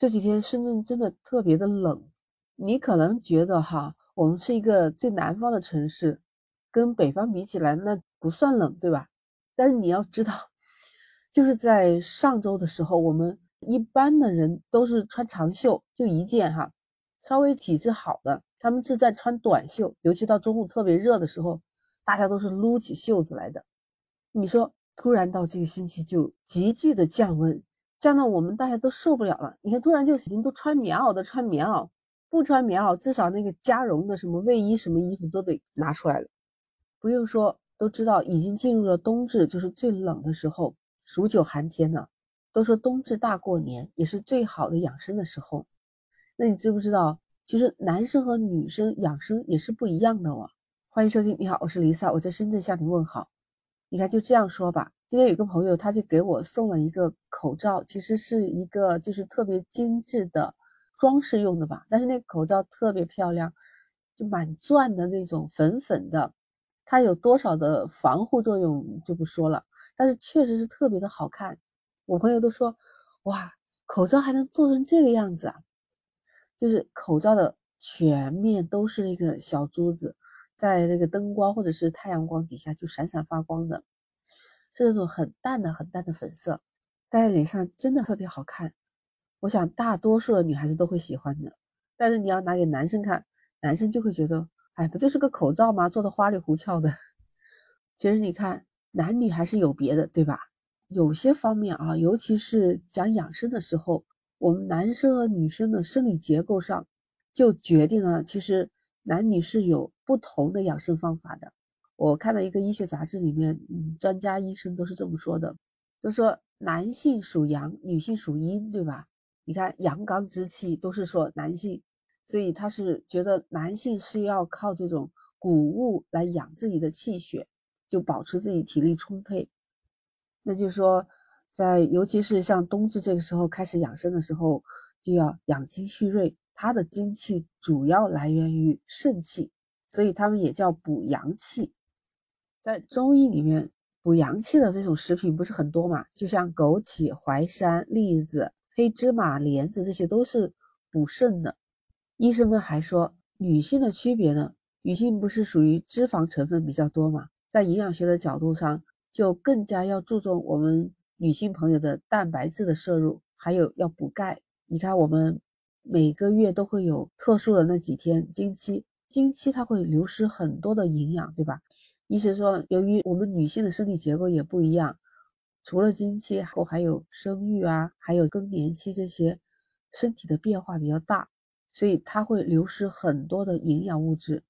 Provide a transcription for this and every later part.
这几天深圳真的特别的冷，你可能觉得哈，我们是一个最南方的城市，跟北方比起来那不算冷，对吧？但是你要知道，就是在上周的时候，我们一般的人都是穿长袖，就一件哈，稍微体质好的，他们是在穿短袖，尤其到中午特别热的时候，大家都是撸起袖子来的。你说，突然到这个星期就急剧的降温。这样呢我们大家都受不了了。你看，突然就已经都穿棉袄的穿棉袄，不穿棉袄，至少那个加绒的什么卫衣、什么衣服都得拿出来了。不用说，都知道已经进入了冬至，就是最冷的时候，数九寒天呢。都说冬至大过年，也是最好的养生的时候。那你知不知道，其实男生和女生养生也是不一样的哦。欢迎收听，你好，我是丽萨，我在深圳向你问好。你看，就这样说吧。今天有个朋友，他就给我送了一个口罩，其实是一个就是特别精致的装饰用的吧。但是那个口罩特别漂亮，就满钻的那种粉粉的。它有多少的防护作用就不说了，但是确实是特别的好看。我朋友都说，哇，口罩还能做成这个样子啊！就是口罩的全面都是那个小珠子。在那个灯光或者是太阳光底下就闪闪发光的，是那种很淡的、很淡的粉色，戴在脸上真的特别好看。我想大多数的女孩子都会喜欢的。但是你要拿给男生看，男生就会觉得，哎，不就是个口罩吗？做的花里胡俏的。其实你看，男女还是有别的，对吧？有些方面啊，尤其是讲养生的时候，我们男生和女生的生理结构上就决定了，其实。男女是有不同的养生方法的。我看到一个医学杂志里面，嗯，专家医生都是这么说的，都说男性属阳，女性属阴，对吧？你看阳刚之气都是说男性，所以他是觉得男性是要靠这种谷物来养自己的气血，就保持自己体力充沛。那就是说，在尤其是像冬至这个时候开始养生的时候，就要养精蓄锐。它的精气主要来源于肾气，所以他们也叫补阳气。在中医里面，补阳气的这种食品不是很多嘛？就像枸杞、淮山、栗子、黑芝麻、莲子，这些都是补肾的。医生们还说，女性的区别呢？女性不是属于脂肪成分比较多嘛？在营养学的角度上，就更加要注重我们女性朋友的蛋白质的摄入，还有要补钙。你看我们。每个月都会有特殊的那几天经期，经期它会流失很多的营养，对吧？医生说，由于我们女性的身体结构也不一样，除了经期后，还有生育啊，还有更年期这些，身体的变化比较大，所以它会流失很多的营养物质。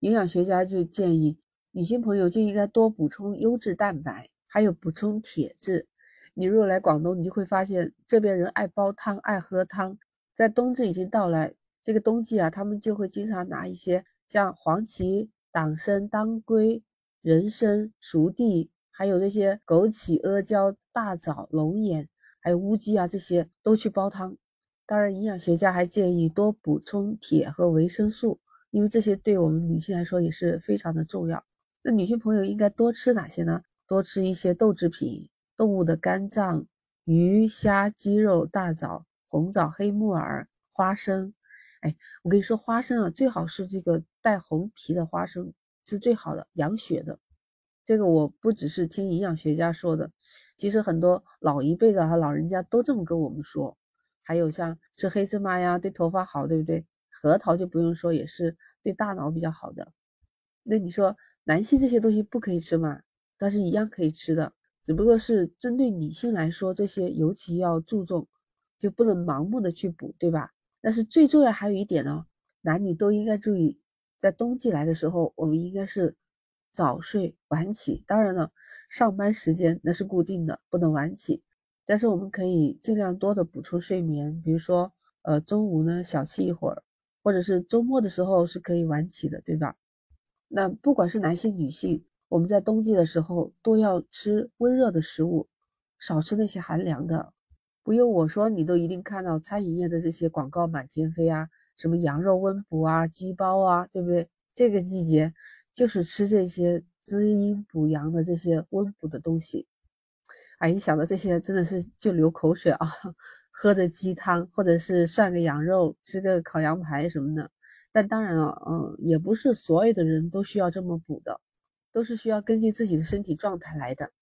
营养学家就建议女性朋友就应该多补充优质蛋白，还有补充铁质。你如果来广东，你就会发现这边人爱煲汤，爱喝汤。在冬至已经到来，这个冬季啊，他们就会经常拿一些像黄芪、党参、当归、人参、熟地，还有那些枸杞、阿胶、大枣、龙眼，还有乌鸡啊，这些都去煲汤。当然，营养学家还建议多补充铁和维生素，因为这些对我们女性来说也是非常的重要。那女性朋友应该多吃哪些呢？多吃一些豆制品、动物的肝脏、鱼虾、鸡肉、大枣。红枣、黑木耳、花生，哎，我跟你说，花生啊，最好是这个带红皮的花生是最好的，养血的。这个我不只是听营养学家说的，其实很多老一辈的哈老人家都这么跟我们说。还有像吃黑芝麻呀，对头发好，对不对？核桃就不用说，也是对大脑比较好的。那你说男性这些东西不可以吃吗？但是一样可以吃的，只不过是针对女性来说，这些尤其要注重。就不能盲目的去补，对吧？但是最重要还有一点呢，男女都应该注意，在冬季来的时候，我们应该是早睡晚起。当然了，上班时间那是固定的，不能晚起。但是我们可以尽量多的补充睡眠，比如说，呃，中午呢小憩一会儿，或者是周末的时候是可以晚起的，对吧？那不管是男性女性，我们在冬季的时候都要吃温热的食物，少吃那些寒凉的。不用我说，你都一定看到餐饮业的这些广告满天飞啊，什么羊肉温补啊、鸡煲啊，对不对？这个季节就是吃这些滋阴补阳的这些温补的东西。哎，一想到这些，真的是就流口水啊！喝着鸡汤，或者是涮个羊肉，吃个烤羊排什么的。但当然了，嗯，也不是所有的人都需要这么补的，都是需要根据自己的身体状态来的。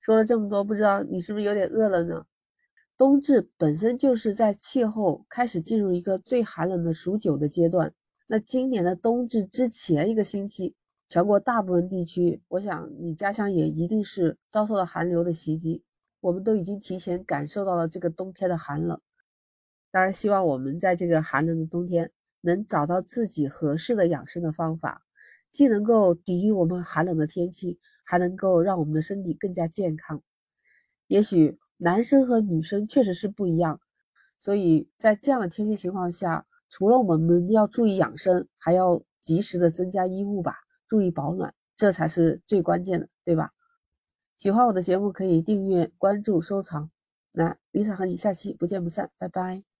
说了这么多，不知道你是不是有点饿了呢？冬至本身就是在气候开始进入一个最寒冷的数九的阶段。那今年的冬至之前一个星期，全国大部分地区，我想你家乡也一定是遭受了寒流的袭击。我们都已经提前感受到了这个冬天的寒冷。当然，希望我们在这个寒冷的冬天。能找到自己合适的养生的方法，既能够抵御我们寒冷的天气，还能够让我们的身体更加健康。也许男生和女生确实是不一样，所以在这样的天气情况下，除了我们要注意养生，还要及时的增加衣物吧，注意保暖，这才是最关键的，对吧？喜欢我的节目可以订阅、关注、收藏。那 Lisa 和你下期不见不散，拜拜。